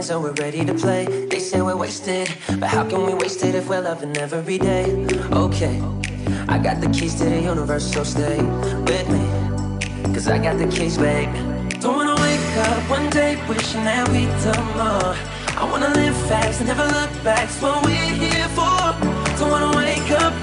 hands, so we're ready to play. They say we're wasted, but how can we waste it if we're loving every day? Okay, I got the keys to the universe, so stay with me. Cause I got the keys, babe. Don't wanna wake up one day wishing that we'd done more. I wanna live fast, never look back, that's what we're here for. Don't wanna wake up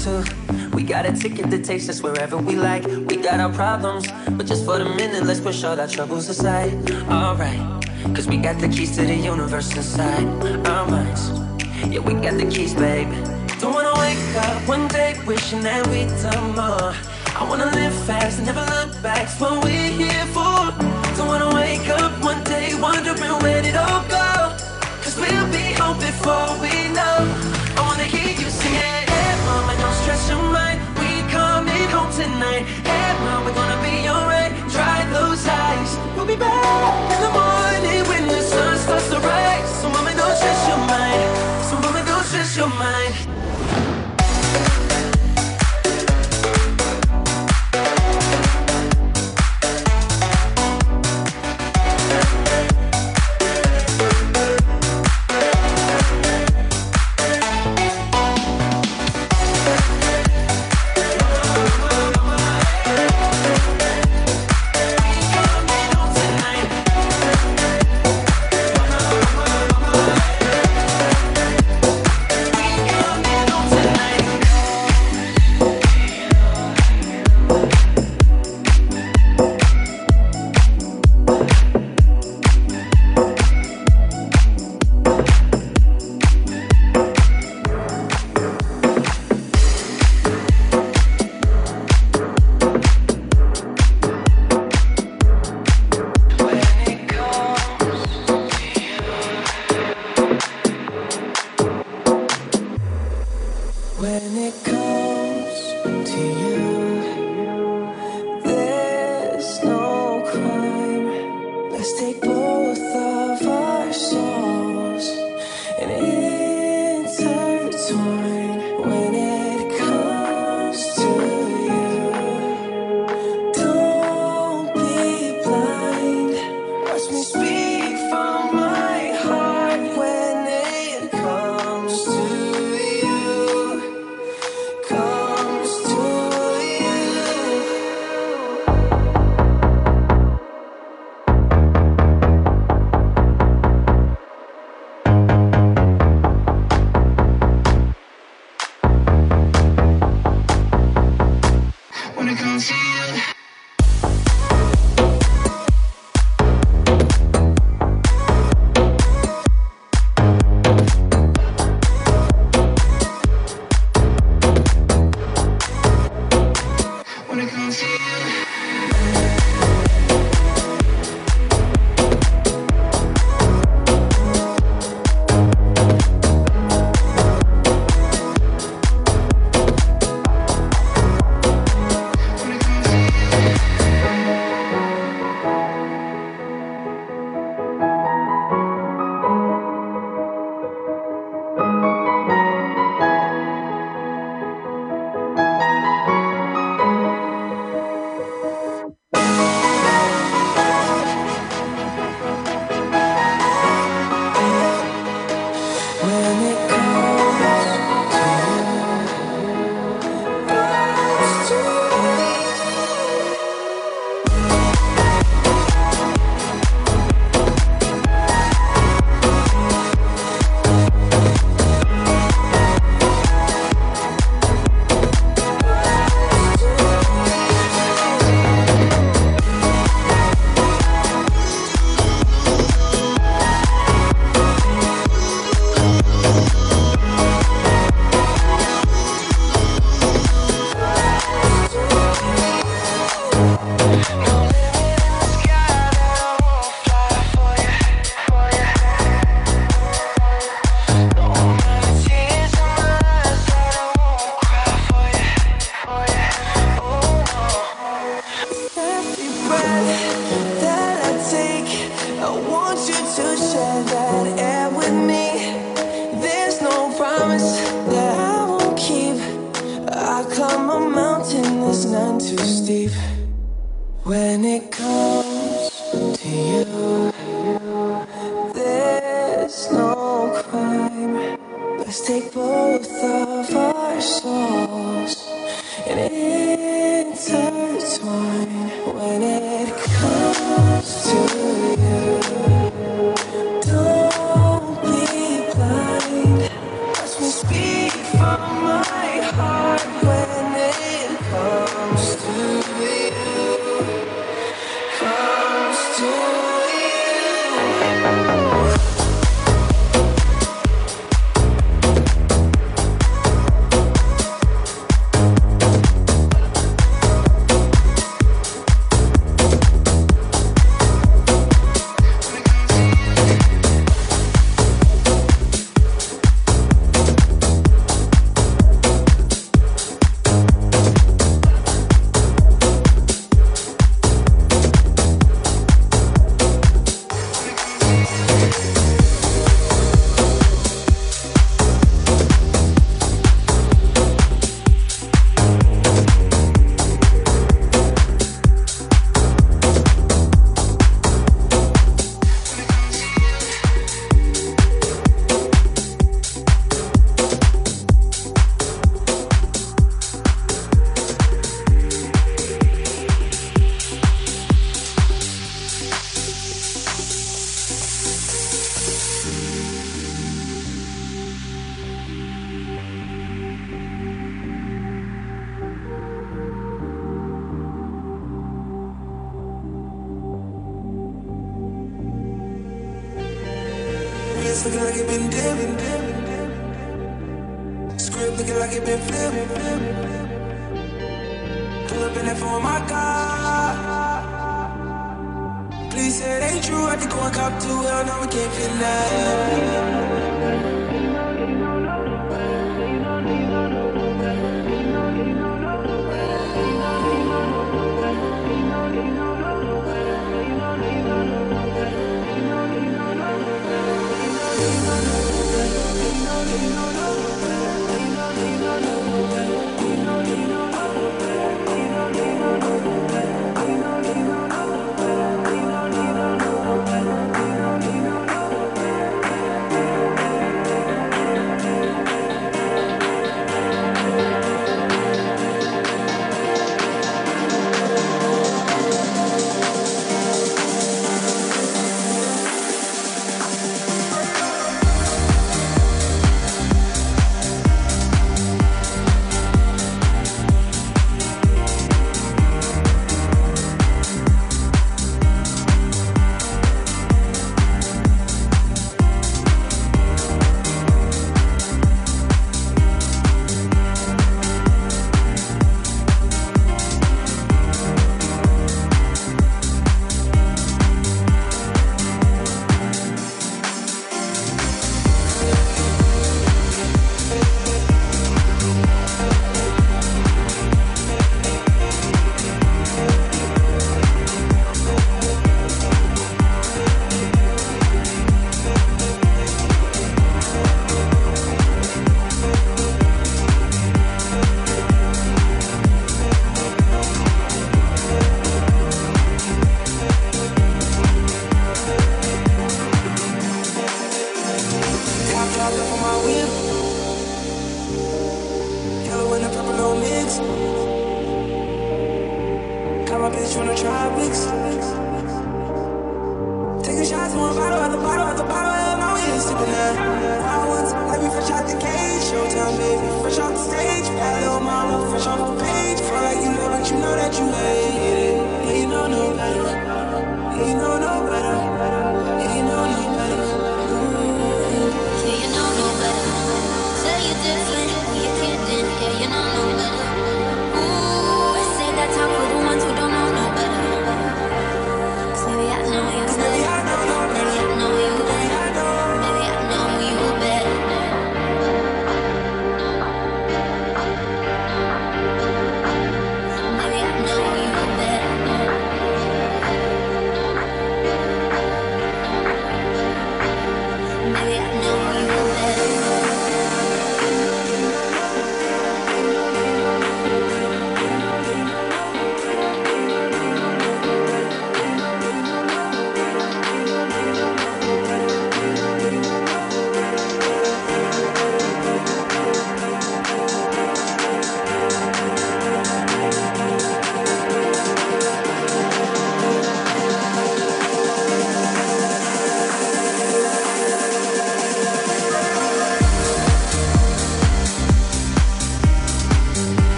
to? We got a ticket that takes us wherever we like. We got our problems, but just for the minute, let's push all our troubles aside. Alright, cause we got the keys to the universe inside our minds. Yeah, we got the keys, babe. Don't wanna wake up one day wishing that we'd done more. I wanna live fast and never look back, that's what we're here for. Don't wanna wake up one day wondering where it all go. Cause we'll be home before we tonight. Hey, mama, we're gonna be alright. Dry those eyes. We'll be back in the morning And it turns.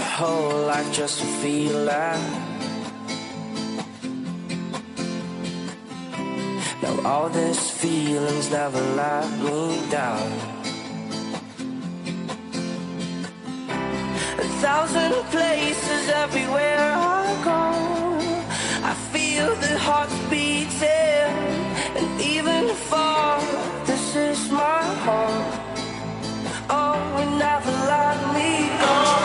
whole life just to feel that. Now all these feelings never let me down. A thousand places everywhere I go, I feel the heart beating, and even far, this is my home. Oh, it never let me go.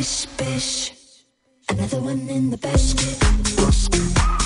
bish bish. Another one in the basket. basket.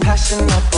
passion up